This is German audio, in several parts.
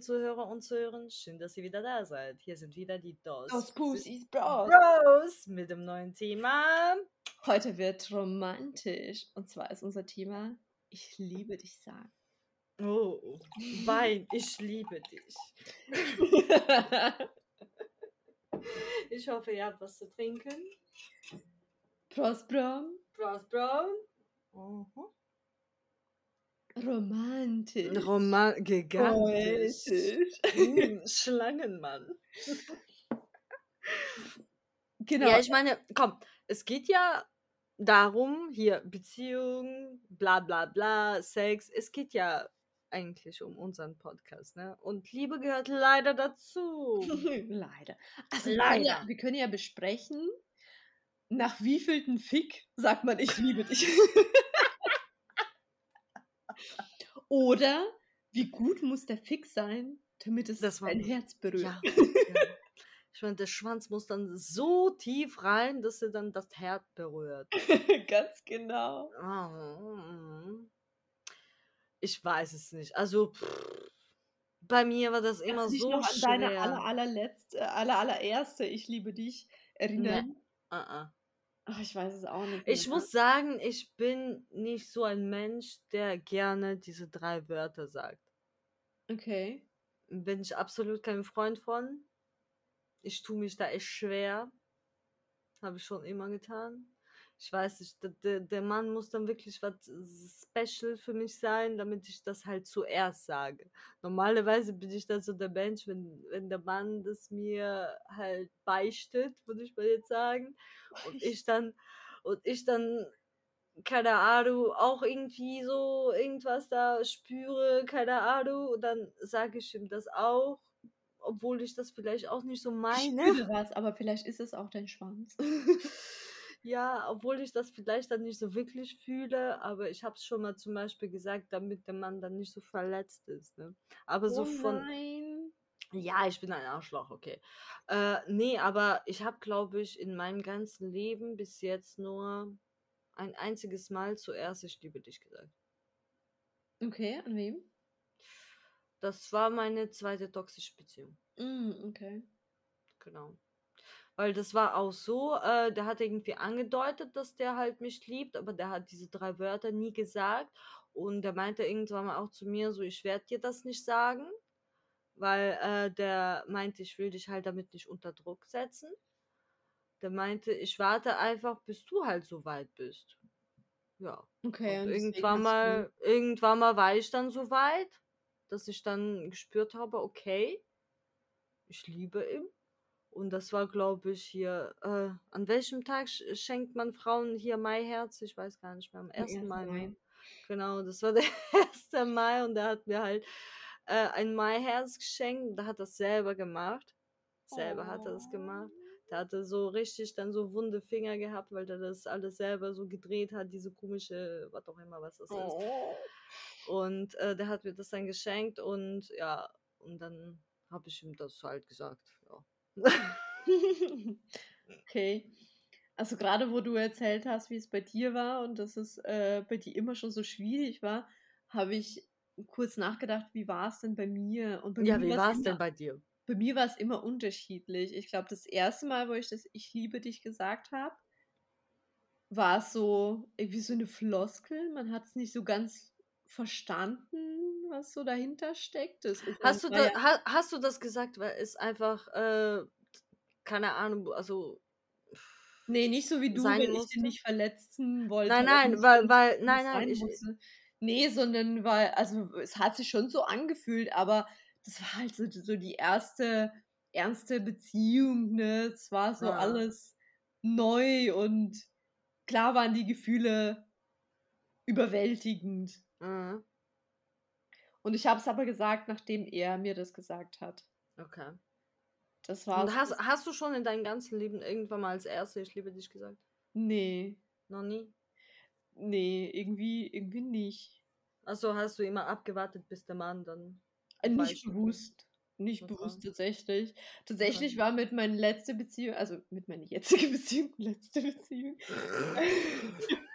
Liebe Zuhörer und Zuhörer, schön, dass ihr wieder da seid. Hier sind wieder die DOS Dos Pussies Bros. Bros mit dem neuen Thema. Heute wird romantisch. Und zwar ist unser Thema Ich liebe dich sagen. Oh, Wein, ich liebe dich. Ich hoffe, ihr habt was zu trinken. Prost, Brom. Bros, Bro. Mhm. Romantisch. Roman gigantisch. Mm, Schlangenmann. Genau. Ja, ich meine, komm, es geht ja darum, hier Beziehung, bla bla bla, Sex, es geht ja eigentlich um unseren Podcast, ne? Und Liebe gehört leider dazu. Leider. Also ja, Leider. wir können ja besprechen, nach wievielten Fick sagt man Ich liebe dich. Oder wie gut muss der Fick sein, damit es Das dein Herz berührt. Ja. ja. Ich meine, der Schwanz muss dann so tief rein, dass er dann das Herz berührt. Ganz genau. Ah, Ich weiß es nicht. Also, pff, bei mir war das immer Kannst so noch an schwer. deine aller, allerletzte, aller, allererste Ich liebe dich erinnern? Ah, ah. Ach, ich weiß es auch nicht. Ich mehr. muss sagen, ich bin nicht so ein Mensch, der gerne diese drei Wörter sagt. Okay. Bin ich absolut kein Freund von. Ich tue mich da echt schwer. Habe ich schon immer getan. Ich weiß nicht, der- der, Mann muss dann wirklich was special für mich sein, damit ich das halt zuerst sage. Normalerweise bin ich dann so der Mensch, wenn, wenn der Mann das mir halt beistet, würde ich mal jetzt sagen. Und ich dann, und ich dann, keine Ahnung, auch irgendwie so irgendwas da spüre, keine Ahnung, und dann sage ich ihm das auch, obwohl ich das vielleicht auch nicht so Ich meine. fühle was, aber vielleicht ist es auch dein Schwanz. Ja, obwohl ich das vielleicht dann nicht so wirklich fühle, aber ich habe es schon mal zum Beispiel gesagt, damit der Mann dann nicht so verletzt ist. Ne? Aber so oh von, nein. ja, ich bin ein Arschloch, okay. Äh, nee, aber ich habe, glaube ich, in meinem ganzen Leben bis jetzt nur ein einziges Mal zuerst Ich liebe dich gesagt. Okay, an wem? Das war meine zweite toxische Beziehung. Mm, okay. Genau. Weil das war auch so, äh, der hat irgendwie angedeutet, dass der halt mich liebt, aber der hat diese drei Wörter nie gesagt. Und der meinte irgendwann mal auch zu mir so, ich werde dir das nicht sagen, weil äh, der meinte, ich will dich halt damit nicht unter Druck setzen. Der meinte, ich warte einfach, bis du halt so weit bist. Ja. Okay, Und irgendwann mal, irgendwann mal war ich dann so weit, dass ich dann gespürt habe, okay, ich liebe ihn. Und das war, glaube ich, hier, äh, an welchem Tag sch- schenkt man Frauen hier Maiherz? Ich weiß gar nicht mehr, am 1. 1. Mai. ne? Mai. Genau, das war der 1. Mai und der hat mir halt äh, ein Maiherz geschenkt. Der hat das selber gemacht. Selber hat er das gemacht. Der hatte so richtig dann so wunde Finger gehabt, weil der das alles selber so gedreht hat, diese komische, was auch immer, was das ist. Oh. Und äh, der hat mir das dann geschenkt und ja, und dann habe ich ihm das halt gesagt. Ja. okay. Also gerade wo du erzählt hast, wie es bei dir war und dass es äh, bei dir immer schon so schwierig war, habe ich kurz nachgedacht, wie war es denn bei mir? Und bei ja, mir wie war es denn bei dir? Bei mir war es immer unterschiedlich. Ich glaube, das erste Mal, wo ich das Ich liebe dich gesagt habe, war es so irgendwie so eine Floskel. Man hat es nicht so ganz verstanden, was so dahinter steckt. Hast du, da, ha, hast du das gesagt, weil es einfach, äh, keine Ahnung, also. Nee, nicht so wie du, wenn ich musste? den nicht verletzen wollte. Nein, nein, weil, weil, nein, nein, ich, musste. Nee, sondern weil, also es hat sich schon so angefühlt, aber das war halt so, so die erste ernste Beziehung, ne? Es war so Ja. alles neu und klar waren die Gefühle überwältigend. äh, Und ich habe es aber gesagt, nachdem er mir das gesagt hat. okay. Das war Und hast, hast du schon in deinem ganzen Leben irgendwann mal als Erste Ich liebe dich gesagt? Nee, Noch nie? nee, irgendwie, irgendwie nicht. Also hast du immer abgewartet, bis der Mann dann. Äh, Nicht bewusst. Nicht Okay. bewusst tatsächlich. Tatsächlich Okay. war mit meiner letzte Beziehung, also mit meiner jetzigen Beziehung, letzte Beziehung.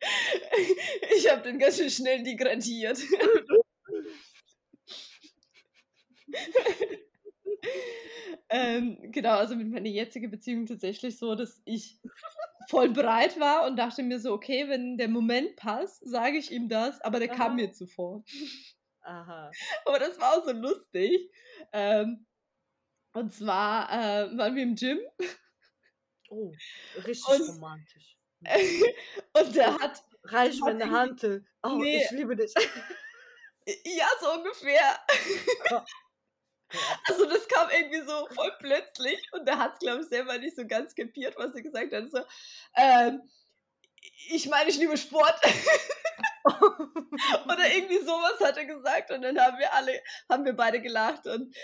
ich habe den ganz schön schnell degradiert. ähm, genau, also mit meiner jetzigen Beziehung tatsächlich so, dass ich voll bereit war und dachte mir so, okay, wenn der Moment passt, sage ich ihm das, aber der Aha. kam mir zuvor. Aha. Aber das war auch so lustig. Ähm, und zwar äh, waren wir im Gym Oh, richtig Und- romantisch. und der hat, Reich mir eine. Oh, Nee. ich liebe dich. ja, so ungefähr. Also das kam irgendwie so voll plötzlich und der hat es, glaube ich, selber nicht so ganz kapiert, was er gesagt hat. So, ähm, ich meine, ich liebe Sport. Oder irgendwie sowas hat er gesagt und dann haben wir alle, haben wir beide gelacht und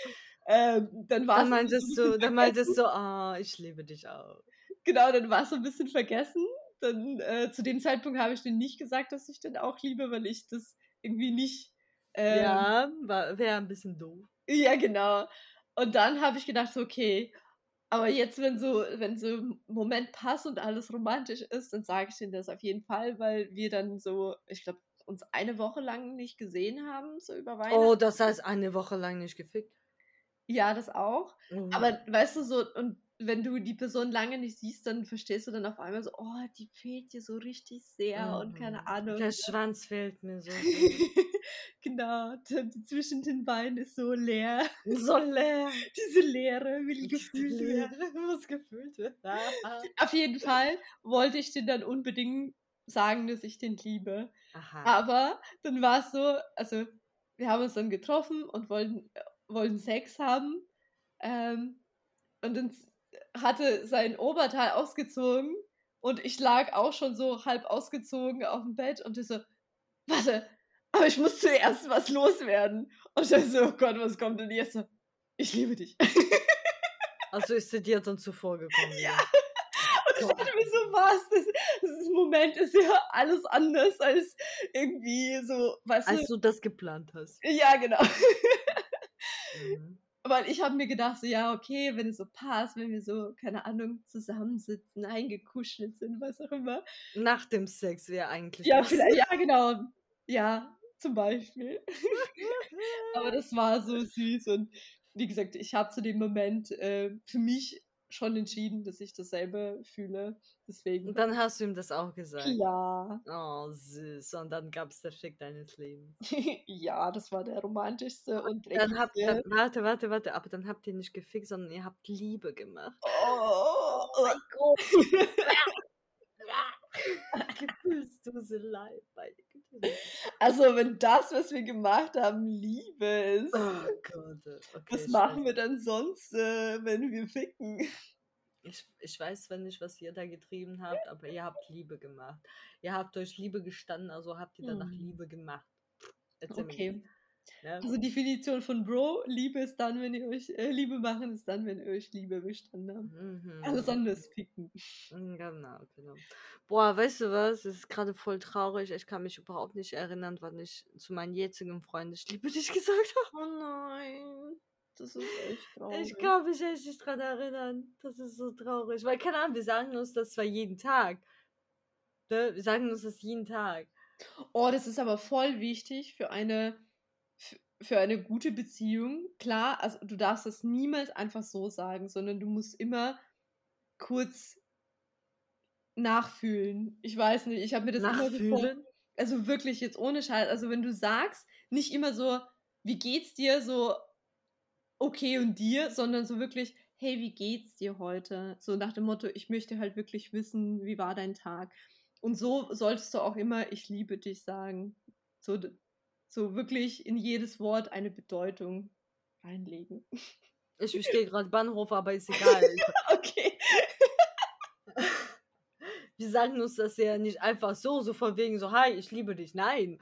ähm, dann war Dann es meintest du, dann meintest du, ah, ich liebe dich auch. genau, dann war es so ein bisschen vergessen. Dann äh, zu dem Zeitpunkt habe ich den nicht gesagt, dass ich den auch liebe, weil ich das irgendwie nicht. ähm, Ja, wäre ein bisschen doof. Ja, genau. Und dann habe ich gedacht, so, okay, aber jetzt, wenn so, wenn so ein Moment passt und alles romantisch ist, dann sage ich denen das auf jeden Fall, weil wir dann so, ich glaube, uns eine Woche lang nicht gesehen haben, so über Weihnachten. Oh, das heißt eine Woche lang nicht gefickt. Ja, das auch. Oh. Aber weißt du so, und wenn du die Person lange nicht siehst, dann verstehst du dann auf einmal so, oh, die fehlt dir so richtig sehr und keine Mhm. Ahnung. Der Schwanz fehlt mir so. genau, zwischen den Beinen ist so leer. so leer. Diese Leere will gefühlt werden. Was gefühlt wird. Ah, Auf jeden Fall wollte ich den dann unbedingt sagen, dass ich den liebe. Aha. Aber dann war es so, also wir haben uns dann getroffen und wollten, äh, wollten Sex haben. Ähm, und dann hatte sein Oberteil ausgezogen und ich lag auch schon so halb ausgezogen auf dem Bett und ich so, warte, aber ich muss zuerst was loswerden. Und ich so, oh Gott, was kommt denn jetzt? So, Ich liebe dich. Also ist sie dir dann zuvor gekommen. Ja. Und ich dachte mir so, was? Das, das Moment ist ja alles anders als irgendwie so, weißt Als du? du das geplant hast. Ja, genau. Mhm. Weil ich habe mir gedacht, so, ja, okay, wenn es so passt, wenn wir so, keine Ahnung, zusammensitzen, eingekuschelt sind, was auch immer. Nach dem Sex wäre eigentlich. Ja, vielleicht, ja, genau. Ja, zum Beispiel. Aber das war so süß und wie gesagt, ich habe zu dem Moment äh, für mich schon entschieden, dass ich dasselbe fühle. Deswegen. Und dann hast du ihm das auch gesagt. Ja. Oh, süß. Und dann gab es der Fick deines Lebens. ja, das war der romantischste und Dann habt, dann, warte, warte, warte. Aber dann habt ihr nicht gefickt, sondern ihr habt Liebe gemacht. Oh, mein Gott. Gefühlsduselei. meine Güte. Also, wenn das, was wir gemacht haben, Liebe ist, Oh Gott. Okay, was machen wir dann sonst, äh, wenn wir ficken? Ich, ich weiß zwar nicht, was ihr da getrieben habt, aber ihr habt Liebe gemacht. Ihr habt euch Liebe gestanden, also habt ihr danach Hm. Liebe gemacht. Erzähl mir Okay. jetzt, ne? Also Definition von Bro, Liebe ist dann, wenn ihr euch, äh, Liebe machen ist dann, wenn ihr euch Liebe bestanden habt. Mhm. Alles andere ist ficken. Mm, Genau, genau. Boah, weißt du was? Es ist gerade voll traurig. Ich kann mich überhaupt nicht erinnern, wann ich zu meinen jetzigen Freunden ich liebe dich gesagt habe. Oh nein, das ist echt traurig. Ich kann mich echt nicht dran erinnern. Das ist so traurig. Weil, keine Ahnung, wir sagen uns das zwar jeden Tag. Ne? Wir sagen uns das jeden Tag. Oh, das ist aber voll wichtig für eine, für eine gute Beziehung. Klar, also du darfst das niemals einfach so sagen, sondern du musst immer kurz nachfühlen. Ich weiß nicht, ich habe mir das immer so vor, Nachfühlen? also wirklich jetzt ohne Scheiß, also wenn du sagst, nicht immer so, wie geht's dir, so okay und dir, sondern so wirklich, hey, wie geht's dir heute? So nach dem Motto, ich möchte halt wirklich wissen, wie war dein Tag? Und so solltest du auch immer, ich liebe dich sagen. So, so wirklich in jedes Wort eine Bedeutung reinlegen. Ich verstehe gerade Bahnhof, aber ist egal. Okay. Wir sagen uns das ja nicht einfach so, so von wegen so, hi, ich liebe dich. Nein.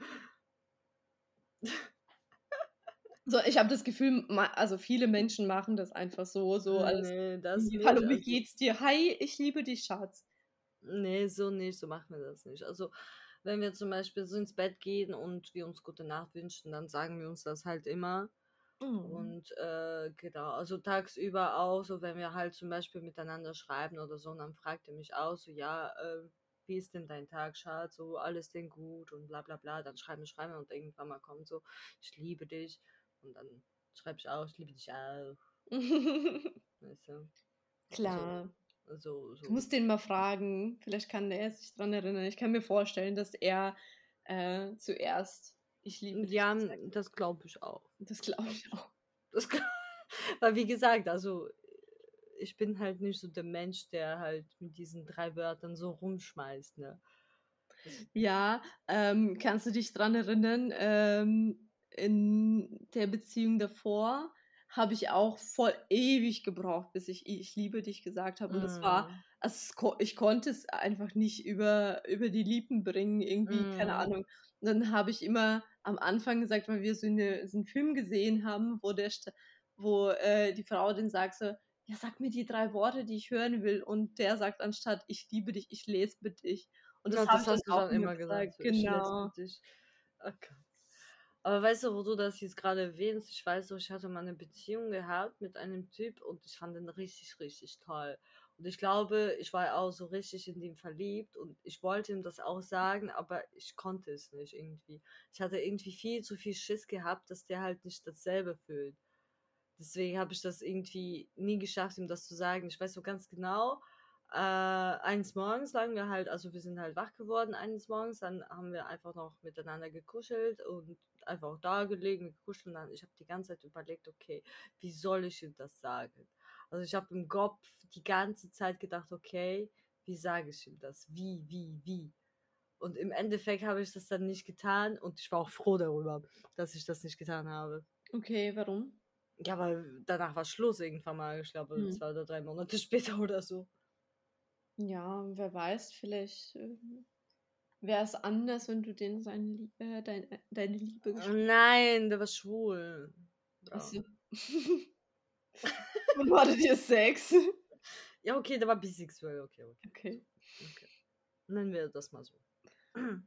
So, ich habe das Gefühl, also viele Menschen machen das einfach so, so als Nee, nicht. Hallo, wie geht's dir? Hi, ich liebe dich, Schatz. Nee, so nicht, so machen wir das nicht. Also, wenn wir zum Beispiel so ins Bett gehen und wir uns gute Nacht wünschen, dann sagen wir uns das halt immer. Mhm. Und äh, genau, also tagsüber auch, so wenn wir halt zum Beispiel miteinander schreiben oder so, und dann fragt er mich auch so, ja, äh, wie ist denn dein Tag, Schatz? So, alles denn gut und bla bla bla. Dann schreiben wir, schreiben wir und irgendwann mal kommt so, ich liebe dich. Und dann schreibe ich auch, ich liebe dich auch. Weißt du? Klar. So, so. Du musst den mal fragen. Vielleicht kann er sich dran erinnern. Ich kann mir vorstellen, dass er äh, zuerst ich liebe dich Ja, das glaube ich auch. Das glaube ich auch. Das glaub- Weil wie gesagt, also ich bin halt nicht so der Mensch, der halt mit diesen drei Wörtern so rumschmeißt, ne? Ja, ähm, kannst du dich dran erinnern? Ähm, in der Beziehung davor habe ich auch voll ewig gebraucht, bis ich ich liebe dich gesagt habe. Und das war, also ich konnte es einfach nicht über, über die Lippen bringen, irgendwie, keine Mm. Ahnung. Und dann habe ich immer am Anfang gesagt, weil wir so, eine, so einen Film gesehen haben, wo der wo äh, die Frau den sagt so, ja, sag mir die drei Worte, die ich hören will. Und der sagt anstatt, ich liebe dich, ich lese mit dich. Und das, Ja, ich hast dann auch du dann immer gesagt. so, ich lese Genau. mit dich. Okay. Aber weißt du, wo du das jetzt gerade erwähnst, ich weiß so, ich hatte mal eine Beziehung gehabt mit einem Typ und ich fand den richtig, richtig toll. Und ich glaube, ich war auch so richtig in den verliebt und ich wollte ihm das auch sagen, aber ich konnte es nicht irgendwie. Ich hatte irgendwie viel zu viel Schiss gehabt, dass der halt nicht dasselbe fühlt. Deswegen habe ich das irgendwie nie geschafft, ihm das zu sagen. Ich weiß so ganz genau, äh, eines Morgens lagen wir halt, also wir sind halt wach geworden eines Morgens, dann haben wir einfach noch miteinander gekuschelt und einfach da gelegen, gekuschelt und dann, ich habe die ganze Zeit überlegt, okay, wie soll ich ihm das sagen? Also ich habe im Kopf die ganze Zeit gedacht, okay, wie sage ich ihm das? Wie, wie, wie? Und im Endeffekt habe ich das dann nicht getan und ich war auch froh darüber, dass ich das nicht getan habe. Okay, warum? Ja, weil danach war Schluss irgendwann mal, ich glaube, Hm. zwei oder drei Monate später oder so. Ja, wer weiß, vielleicht ähm, wäre es anders, wenn du denen seine, äh, dein, äh, deine Liebe geschrieben Nein, der war schwul. Ja. hast. Und hattet ihr Sex? ja, okay, der war bisexuell, okay, okay. Okay. okay. Nennen wir das mal so.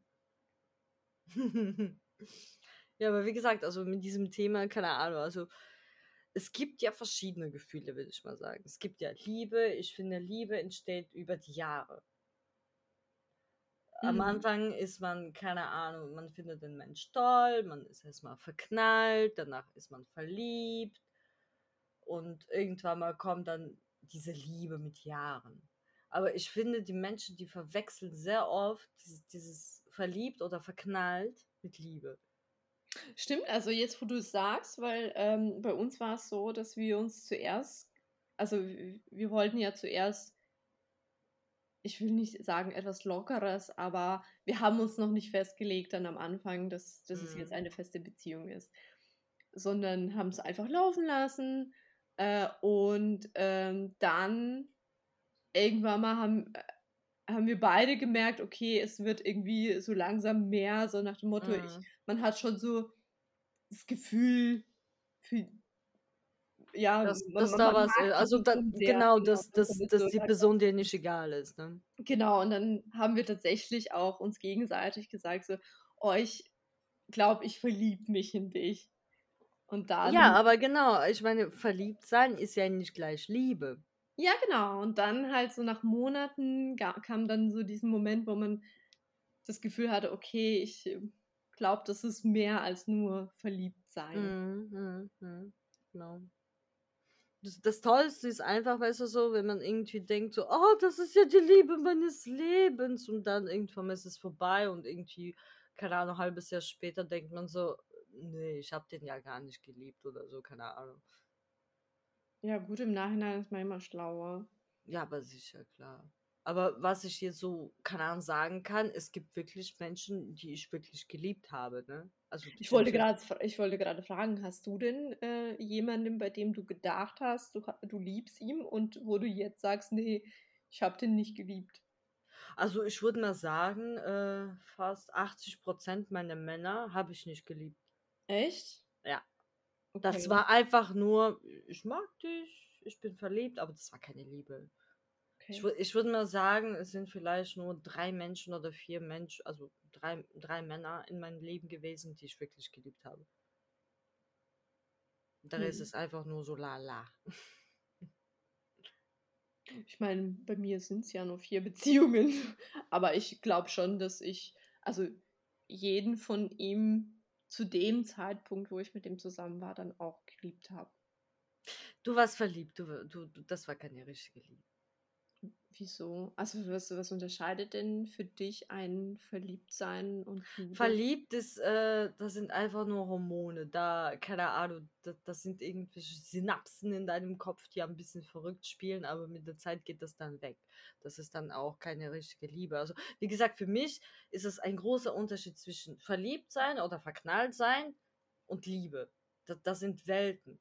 ja, aber wie gesagt, also mit diesem Thema, keine Ahnung, also es gibt ja verschiedene Gefühle, würde ich mal sagen. Es gibt ja Liebe. Ich finde, Liebe entsteht über die Jahre. Am Mhm. Anfang ist man, keine Ahnung, man findet den Mensch toll, man ist erstmal verknallt, danach ist man verliebt und irgendwann mal kommt dann diese Liebe mit Jahren. Aber ich finde, die Menschen, die verwechseln sehr oft dieses, dieses verliebt oder verknallt mit Liebe. Stimmt, also jetzt, wo du es sagst, weil ähm, bei uns war es so, dass wir uns zuerst, also wir wollten ja zuerst, ich will nicht sagen etwas Lockeres, aber wir haben uns noch nicht festgelegt dann am Anfang, dass, dass es jetzt Mhm. eine feste Beziehung ist, sondern haben es einfach laufen lassen äh, und ähm, dann irgendwann mal haben, äh, haben wir beide gemerkt, okay, es wird irgendwie so langsam mehr, so nach dem Motto, ich, Mhm. man hat schon so das Gefühl für ja, Dass, man, dass man, da man was ist. die Also da, Person sehr, genau, dass, dass, dass so die Person dir nicht egal ist. Ne? Genau, und dann haben wir tatsächlich auch uns gegenseitig gesagt, so, oh, ich glaube, ich verliebe mich in dich. Und dann, Ja, aber genau, ich meine, verliebt sein ist ja nicht gleich Liebe. Ja, genau. Und dann halt so nach Monaten kam dann so diesen Moment, wo man das Gefühl hatte, okay, ich glaube, das ist mehr als nur verliebt sein. Mhm, mhm, mhm, genau. Das, das Tollste ist einfach, weißt du, so, wenn man irgendwie denkt, so, oh, das ist ja die Liebe meines Lebens und dann irgendwann ist es vorbei und irgendwie, keine Ahnung, ein halbes Jahr später denkt man so, nee, ich habe den ja gar nicht geliebt oder so, keine Ahnung. Ja, gut, im Nachhinein ist man immer schlauer. Ja, aber sicher, klar. Aber was ich hier so, keine Ahnung, sagen kann, es gibt wirklich Menschen, die ich wirklich geliebt habe, ne? Also Ich wollte gerade, ich wollte gerade fragen, hast du denn äh, jemanden, bei dem du gedacht hast, du, du liebst ihn und wo du jetzt sagst, nee, ich habe den nicht geliebt? Also ich würde mal sagen, äh, fast 80% meiner Männer habe ich nicht geliebt. Echt? Das war einfach nur, ich mag dich, ich bin verliebt, aber das war keine Liebe. Ich, Okay. wür- ich würde mal sagen, es sind vielleicht nur drei Menschen oder vier Menschen, also drei, drei Männer in meinem Leben gewesen, die ich wirklich geliebt habe. Der Rest Hm. ist einfach nur so lala. Ich meine, bei mir sind es ja nur vier Beziehungen, aber ich glaube schon, dass ich, also jeden von ihm zu dem Zeitpunkt, wo ich mit ihm zusammen war, dann auch geliebt habe. Du warst verliebt, du, du, du, das war keine richtige Liebe. Wieso? Also was, was unterscheidet denn für dich ein Verliebtsein und Liebe? Verliebt ist, äh, das sind einfach nur Hormone. Da, keine Ahnung, das, das sind irgendwelche Synapsen in deinem Kopf, die ein bisschen verrückt spielen, aber mit der Zeit geht das dann weg. Das ist dann auch keine richtige Liebe. Also, wie gesagt, für mich ist es ein großer Unterschied zwischen verliebt sein oder verknallt sein und Liebe. Das, das sind Welten.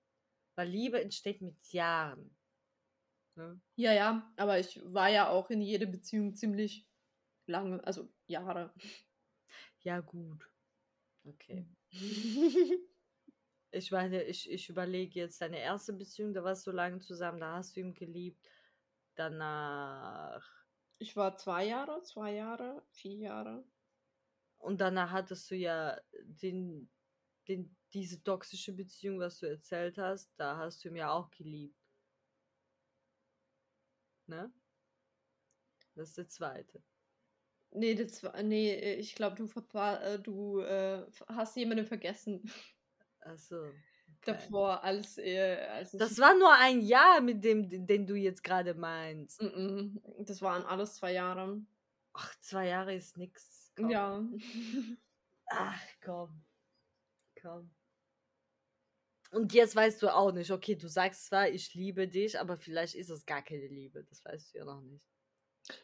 Weil Liebe entsteht mit Jahren. Ne? Ja, ja, aber ich war ja auch in jede Beziehung ziemlich lange, also Jahre. Ja, gut. Okay. Ich meine, ich, ich überlege jetzt deine erste Beziehung, da warst du lange zusammen, da hast du ihn geliebt. Danach. Ich war zwei Jahre, zwei Jahre, vier Jahre. Und danach hattest du ja den, den, diese toxische Beziehung, was du erzählt hast, da hast du ihn ja auch geliebt. Ne? Das ist der zweite. Nee, das war, nee, äh, ich glaube, du, verpa- äh, du äh, hast jemanden vergessen Achso. Okay. davor, als, äh, als. Das war nur ein Jahr mit dem, den du jetzt gerade meinst. Mm-mm, das waren alles zwei Jahre. Ach, zwei Jahre ist nix. Komm. Ja. Ach, komm. Komm. Und jetzt weißt du auch nicht, okay, du sagst zwar, ich liebe dich, aber vielleicht ist es gar keine Liebe. Das weißt du ja noch nicht.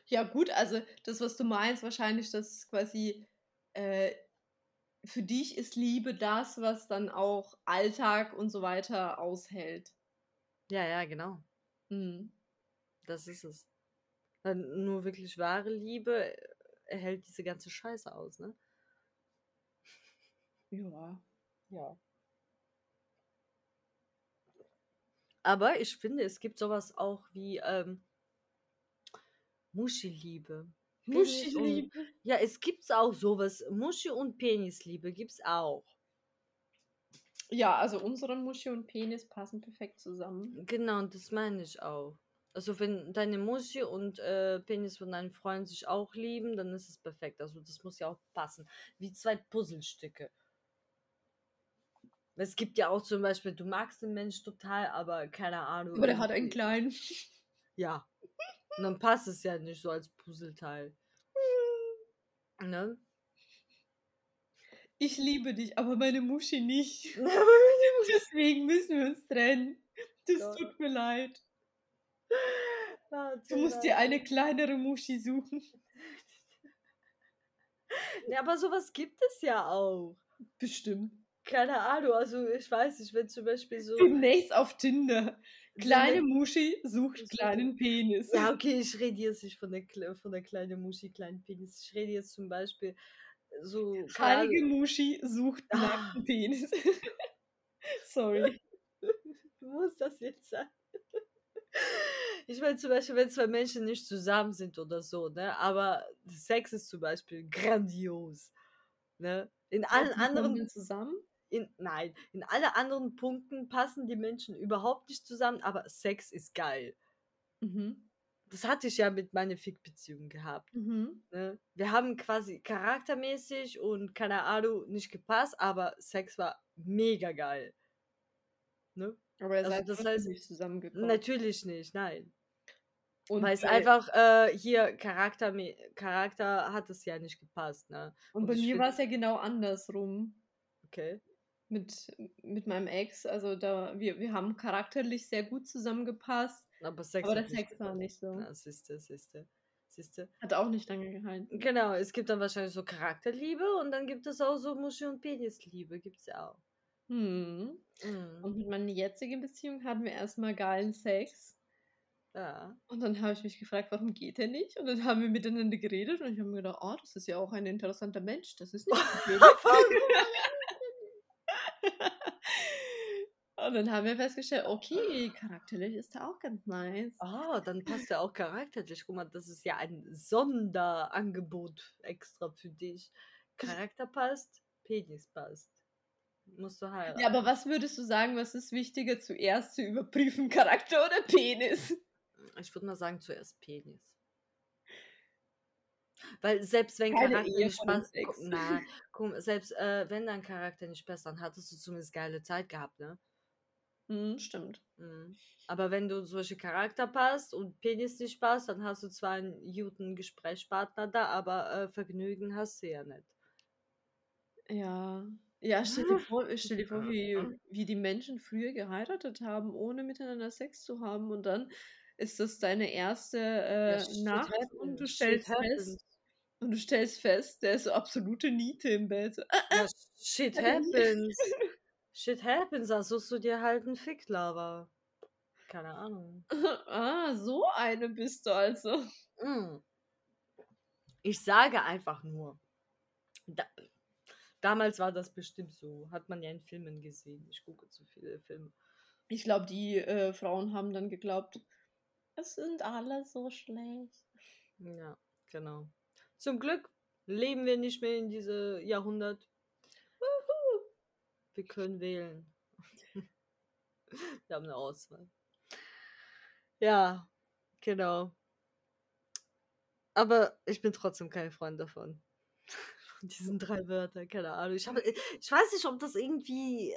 Ja, gut, also das, was du meinst, wahrscheinlich, dass quasi äh, für dich ist Liebe das, was dann auch Alltag und so weiter aushält. Ja, ja, genau. Hm. Das ist es. Weil nur wirklich wahre Liebe äh, erhält diese ganze Scheiße aus, ne? Ja. Ja. Aber ich finde, es gibt sowas auch wie ähm, Muschi-Liebe. Penis und- Muschiliebe. Ja, es gibt auch sowas. Muschi- und Penisliebe gibt's auch. Ja, also unsere Muschi und Penis passen perfekt zusammen. Genau, und das meine ich auch. Also wenn deine Muschi und äh, Penis von deinem Freund sich auch lieben, dann ist es perfekt. Also das muss ja auch passen. Wie zwei Puzzlestücke. Es gibt ja auch zum Beispiel, du magst den Mensch total, aber keine Ahnung. Aber der hat einen kleinen. Ja. Und dann passt es ja nicht so als Puzzleteil. Ne? Ich liebe dich, aber meine Muschi nicht. Deswegen müssen wir uns trennen. Das Ja. tut mir leid. Ja, Du musst dir eine kleinere Muschi suchen. Ja, aber sowas gibt es ja auch. Bestimmt. Keine Ahnung, also ich weiß nicht, wenn zum Beispiel so. Demnächst auf Tinder. Kleine Muschi sucht kleinen Penis. Ja, okay, ich rede jetzt nicht von der, von der kleinen Muschi, kleinen Penis. Ich rede jetzt zum Beispiel so. Heilige Muschi sucht Ah. nackten Penis. Sorry. Muss das jetzt sein? Ich meine zum Beispiel, wenn zwei Menschen nicht zusammen sind oder so, ne? Aber Sex ist zum Beispiel grandios. Ne? In allen anderen zusammen? In, nein, in alle anderen Punkten passen die Menschen überhaupt nicht zusammen, aber Sex ist geil. Mhm. Das hatte ich ja mit meiner Fick-Beziehung gehabt. Mhm. Ne? Wir haben quasi charaktermäßig und keine Ahnung nicht gepasst, aber Sex war mega geil. Ne? Aber ihr Also seid das heißt- nicht zusammengekommen. Natürlich nicht, nein. Und Weil es einfach äh, hier Charakter, Charakter hat es ja nicht gepasst, ne? Und und bei mir war es ja genau andersrum. Okay. Mit, mit meinem Ex. Also da, wir, wir haben charakterlich sehr gut zusammengepasst. Aber Sex Aber der Sex war nicht so. Ja, siehste, siehste. Siehste. Hat auch nicht lange gehalten. Genau, es gibt dann wahrscheinlich so Charakterliebe und dann gibt es auch so Muschi- und Penisliebe, gibt's ja auch. Hm. Mhm. Und mit meiner jetzigen Beziehung hatten wir erstmal geilen Sex. Ja. Und dann habe ich mich gefragt, warum geht er nicht? Und dann haben wir miteinander geredet und ich habe mir gedacht, oh, das ist ja auch ein interessanter Mensch. Das ist nicht so blöd. Und dann haben wir festgestellt, okay, charakterlich ist er auch ganz nice. Oh, dann passt er auch charakterlich. Guck mal, das ist ja ein Sonderangebot extra für dich. Charakter passt, Penis passt. Musst du heiraten. Ja, aber was würdest du sagen, was ist wichtiger zuerst zu überprüfen, Charakter oder Penis? Ich würde mal sagen, zuerst Penis. Weil selbst wenn Keine Charakter Ehe nicht passt, na, guck, selbst äh, wenn dein Charakter nicht passt, dann hattest du zumindest geile Zeit gehabt, ne? Hm, stimmt. Mhm. Aber wenn du solche Charakter passt und Penis nicht passt, dann hast du zwar einen guten Gesprächspartner da, aber äh, Vergnügen hast du ja nicht. Ja. Ja, stell dir vor, stell dir vor wie, wie die Menschen früher geheiratet haben, ohne miteinander Sex zu haben. Und dann ist das deine erste äh, Ja, Nacht und du stellst fest, und du stellst fest, der ist so absolute Niete im Bett. Ja, shit happens. Shit happens, dann suchst du dir halt einen Ficklava. Keine Ahnung. ah, so eine bist du also. Mm. Ich sage einfach nur. Da, damals war das bestimmt so. Hat man ja in Filmen gesehen. Ich gucke zu viele Filme. Ich glaube, die äh, Frauen haben dann geglaubt, es sind alle so schlecht. Ja, genau. Zum Glück leben wir nicht mehr in diese Jahrhundert. Wir können wählen. wir haben eine Auswahl. Ja, genau. Aber ich bin trotzdem kein Freund davon. Von diesen drei Wörtern, keine Ahnung. Ich, habe, ich weiß nicht, ob das irgendwie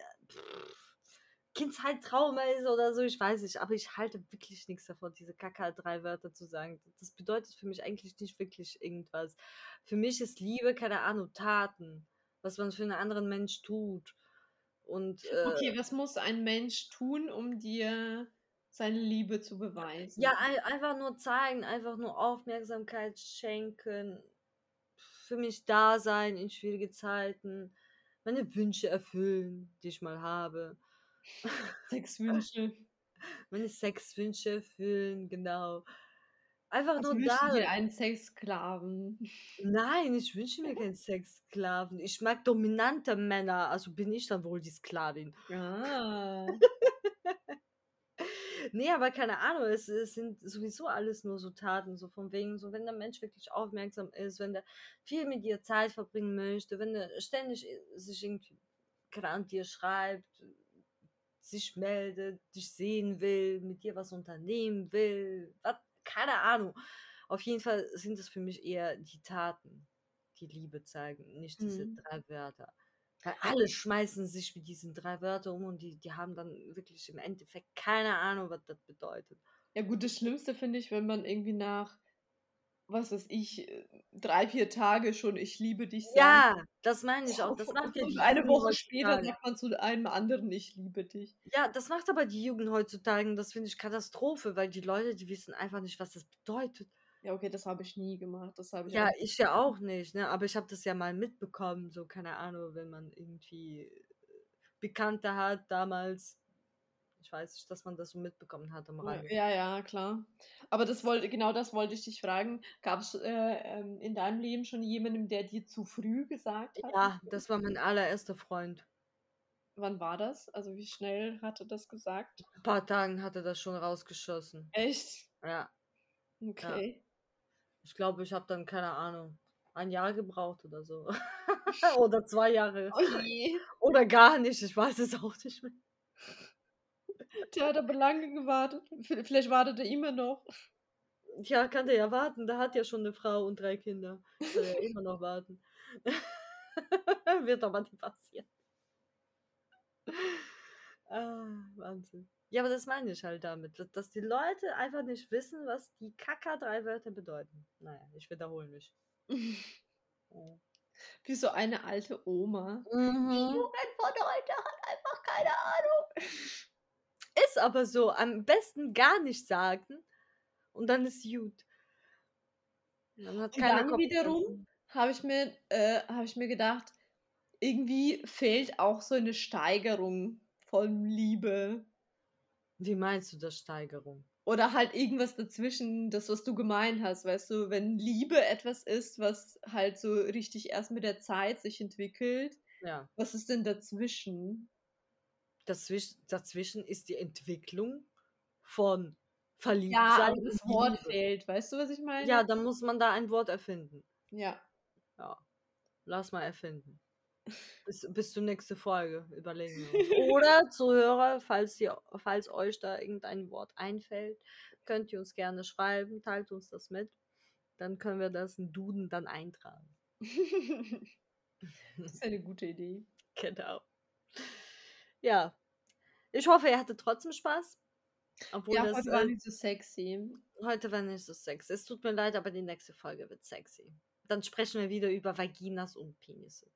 Kindheittrauma ist oder so, ich weiß nicht, aber ich halte wirklich nichts davon, diese Kacke drei Wörter zu sagen. Das bedeutet für mich eigentlich nicht wirklich irgendwas. Für mich ist Liebe, keine Ahnung, Taten, was man für einen anderen Mensch tut. Und äh, Okay, was muss ein Mensch tun, um dir seine Liebe zu beweisen? ja, ein, einfach nur zeigen, einfach nur Aufmerksamkeit schenken, für mich da sein in schwierige Zeiten, meine Wünsche erfüllen, die ich mal habe. Sexwünsche. meine Sexwünsche erfüllen, genau. Einfach nur da. du dir einen Sexsklaven? Nein, ich wünsche mir keinen Sexsklaven. Ich mag dominante Männer, also bin ich dann wohl die Sklavin. Ah. Nee, aber keine Ahnung, es, es sind sowieso alles nur so Taten, so von wegen, so wenn der Mensch wirklich aufmerksam ist, wenn der viel mit dir Zeit verbringen möchte, wenn der ständig i- sich irgendwie Ahnung, dir schreibt, sich meldet, dich sehen will, mit dir was unternehmen will, was, keine Ahnung. Auf jeden Fall sind es für mich eher die Taten, die Liebe zeigen, nicht diese Mhm. drei Wörter. Weil alle schmeißen sich mit diesen drei Wörtern um und die, die haben dann wirklich im Endeffekt keine Ahnung, was das bedeutet. Ja gut, das Schlimmste finde ich, wenn man irgendwie nach, was weiß ich, äh, drei, vier Tage schon ich liebe dich sagt. Ja, das meine ich auch. Das macht ja Und eine Woche später sagt man zu einem anderen ich liebe dich. Ja, das macht aber die Jugend heutzutage und das finde ich Katastrophe, weil die Leute, die wissen einfach nicht, was das bedeutet. Ja, okay, das habe ich nie gemacht. Das habe ich Ja, ich ja auch nicht, ne? Aber ich habe das ja mal mitbekommen, so keine Ahnung, wenn man irgendwie Bekannte hat damals. Ich weiß nicht, dass man das so mitbekommen hat am Radio. Ja, ja, klar. Aber das wollte, genau das wollte ich dich fragen. Gab es äh, ähm, in deinem Leben schon jemanden, der dir zu früh gesagt hat? Ja, das war mein allererster Freund. Wann war das? Also wie schnell hatte das gesagt? Ein paar Tagen hat er das schon rausgeschossen. Echt? Ja, Okay. ich glaube, ich habe dann, keine Ahnung, ein Jahr gebraucht oder so. oder zwei Jahre. Oh. Oder gar nicht, ich weiß es auch nicht mehr. Der hat aber lange gewartet. Vielleicht wartet er immer noch. Ja, kann der ja warten. Der hat ja schon eine Frau und drei Kinder. Kann er ja immer noch warten. Wird aber nicht passieren. Ah, Wahnsinn. Ja, aber das meine ich halt damit, dass- dass die Leute einfach nicht wissen, was die Kaka drei Wörter bedeuten. Naja, ich wiederhole mich. Wie so eine alte Oma. Mhm. Jugend von heute hat einfach keine Ahnung. Ist aber so. Am besten gar nicht sagen und dann ist gut. Dann hat keiner dann Kopfschmerzen. wiederum habe ich mir, äh, habe ich mir gedacht, irgendwie fehlt auch so eine Steigerung von Liebe. Wie meinst du das Steigerung? Oder halt irgendwas dazwischen, das, was du gemeint hast, weißt du, wenn Liebe etwas ist, was halt so richtig erst mit der Zeit sich entwickelt, Ja. was ist denn dazwischen? Dazwischen, dazwischen ist die Entwicklung von verliebt Ja, sein in das Wort fehlt. Weißt du, was ich meine? Ja, dann muss man da ein Wort erfinden. Ja. Ja, lass mal erfinden. Bis, bis zur nächsten Folge überlegen wir uns. Oder Zuhörer, falls, ihr, falls euch da irgendein Wort einfällt, könnt ihr uns gerne schreiben, teilt uns das mit. Dann können wir das in Duden dann eintragen. das ist eine gute Idee. Genau. Ja. Ich hoffe, ihr hattet trotzdem Spaß. Obwohl Ja, das, heute war äh, nicht so sexy. heute war nicht so sexy. Es tut mir leid, aber die nächste Folge wird sexy. Dann sprechen wir wieder über Vaginas und Penisse.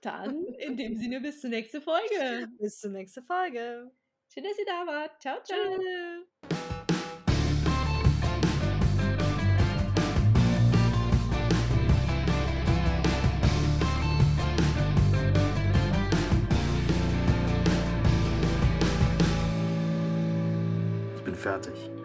Dann, in dem Sinne, bis zur nächsten Folge. Bis zur nächsten Folge. Schön, dass ihr da wart. Ciao, ciao. Tschüss. fertig.